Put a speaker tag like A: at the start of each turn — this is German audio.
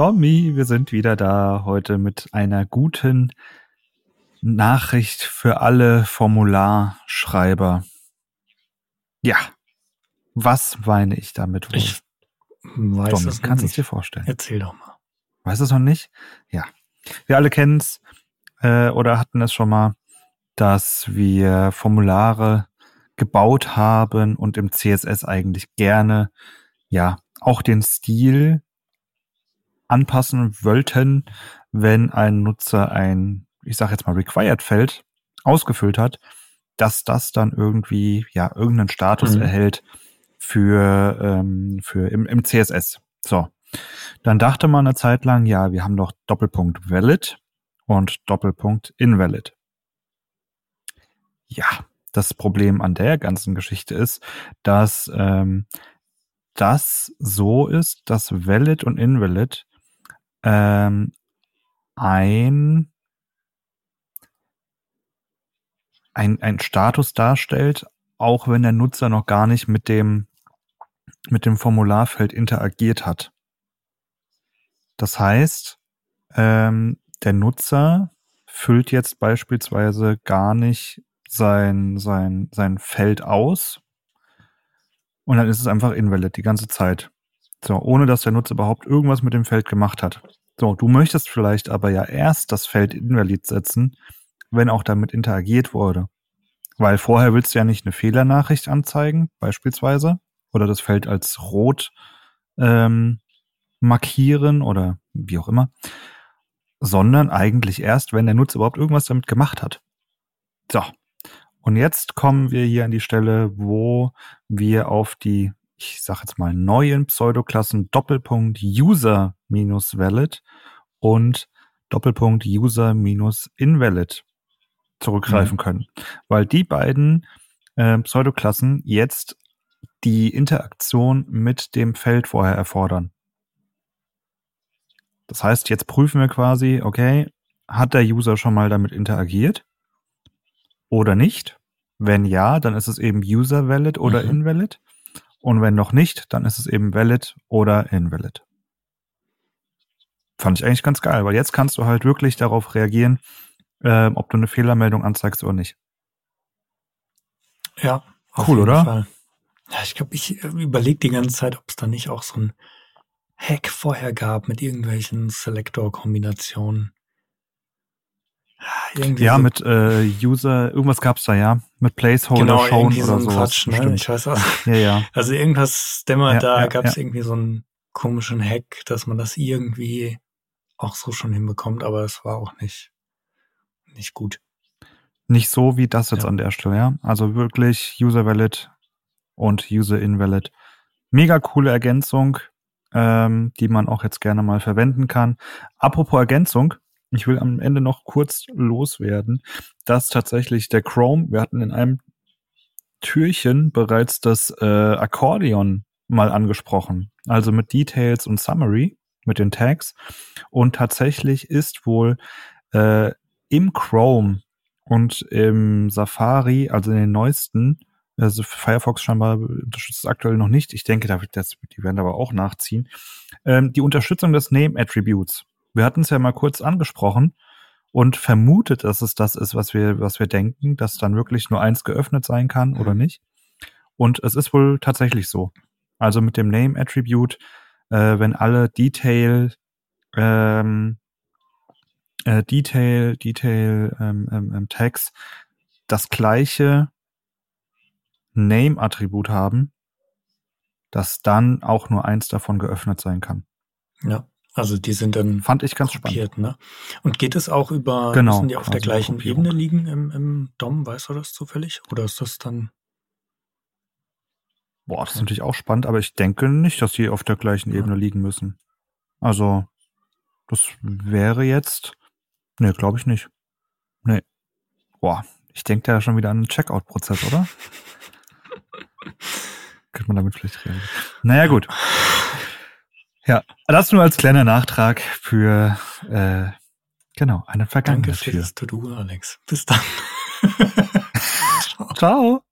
A: Tommy, wir sind wieder da heute mit einer guten Nachricht für alle Formularschreiber. Ja, was meine ich damit wohl?
B: Ich weiß
A: Tommy,
B: es
A: kannst du es dir vorstellen?
B: Erzähl doch mal.
A: Weißt du es noch nicht? Ja. Wir alle kennen es äh, oder hatten es schon mal, dass wir Formulare gebaut haben und im CSS eigentlich gerne ja auch den Stil anpassen wollten, wenn ein Nutzer ein, ich sage jetzt mal Required-Feld ausgefüllt hat, dass das dann irgendwie ja irgendeinen Status
B: Mhm.
A: erhält für ähm, für im, im CSS. So, dann dachte man eine Zeit lang, ja, wir haben doch Doppelpunkt valid und Doppelpunkt invalid. Ja, das Problem an der ganzen Geschichte ist, dass ähm, das so ist, dass valid und invalid ähm, ein, ein, ein Status darstellt, auch wenn der Nutzer noch gar nicht mit dem, mit dem Formularfeld interagiert hat. Das heißt, ähm, der Nutzer füllt jetzt beispielsweise gar nicht sein, sein, sein Feld aus und dann ist es einfach invalid die ganze Zeit. So, ohne dass der Nutzer überhaupt irgendwas mit dem Feld gemacht hat. So, du möchtest vielleicht aber ja erst das Feld invalid setzen, wenn auch damit interagiert wurde. Weil vorher willst du ja nicht eine Fehlernachricht anzeigen, beispielsweise, oder das Feld als rot ähm, markieren oder wie auch immer, sondern eigentlich erst, wenn der Nutzer überhaupt irgendwas damit gemacht hat. So. Und jetzt kommen wir hier an die Stelle, wo wir auf die, ich sag jetzt mal, neuen Pseudoklassen Doppelpunkt User minus valid und Doppelpunkt User minus invalid zurückgreifen können. Weil die beiden äh, Pseudoklassen jetzt die Interaktion mit dem Feld vorher erfordern. Das heißt, jetzt prüfen wir quasi, okay, hat der User schon mal damit interagiert oder nicht? Wenn ja, dann ist es eben user valid oder
B: Mhm.
A: invalid. Und wenn noch nicht, dann ist es eben valid oder invalid. Fand ich eigentlich ganz geil, weil jetzt kannst du halt wirklich darauf reagieren, ähm, ob du eine Fehlermeldung anzeigst oder nicht.
B: Ja.
A: Cool, oder?
B: Fall. Ja, ich glaube, ich überlege die ganze Zeit, ob es da nicht auch so ein Hack vorher gab mit irgendwelchen Selector-Kombinationen. Irgendwie
A: Ja,
B: so,
A: mit äh, User, irgendwas gab's da, ja. Mit Placeholder
B: genau, irgendwie so
A: oder.
B: Quatsch, ne? Ich weiß auch.
A: Ja, ja.
B: Also irgendwas dämmert
A: Ja,
B: da,
A: ja,
B: gab es
A: ja.
B: irgendwie so einen komischen Hack, dass man das irgendwie auch so schon hinbekommt, aber es war auch nicht, nicht gut.
A: Nicht so wie das jetzt an der Stelle, ja. Also wirklich User Valid und User Invalid. Mega coole Ergänzung, ähm, die man auch jetzt gerne mal verwenden kann. Apropos Ergänzung, ich will am Ende noch kurz loswerden, dass tatsächlich der Chrome, wir hatten in einem Türchen bereits das äh, Akkordeon mal angesprochen. Also mit Details und Summary, mit den Tags. Und tatsächlich ist wohl äh, im Chrome und im Safari, also in den neuesten, also Firefox scheinbar unterstützt es aktuell noch nicht. Ich denke, da wird das, die werden aber auch nachziehen. Ähm, die Unterstützung des Name Attributes. Wir hatten es ja mal kurz angesprochen und vermutet, dass es das ist, was wir, was wir denken, dass dann wirklich nur eins geöffnet sein kann oder nicht. Und es ist wohl tatsächlich so. Also mit dem Name Attribute, äh, wenn alle Detail, ähm, äh, Detail, Detail ähm, ähm, ähm, Tags das gleiche Name-Attribut haben, dass dann auch nur eins davon geöffnet sein kann.
B: Ja. Also die sind dann
A: Fand ich ganz spannend.
B: ne? Und geht es auch über,
A: Genau,
B: müssen die auf der gleichen
A: Kopierung.
B: Ebene liegen im, im DOM? Weißt du das zufällig? Oder ist das dann,
A: Boah, das ist natürlich auch spannend, aber ich denke nicht, dass die auf der gleichen. Ebene liegen müssen. Also, das wäre jetzt. Nee, glaube ich nicht. Nee. Boah, ich denke da schon wieder an den Checkout-Prozess, oder? Könnte man damit vielleicht reagieren. Naja, gut. Ja, das nur als kleiner Nachtrag für, äh, genau, eine vergangene
B: danke für
A: Tür.
B: das To-Do, Alex. Bis dann.
A: Ciao.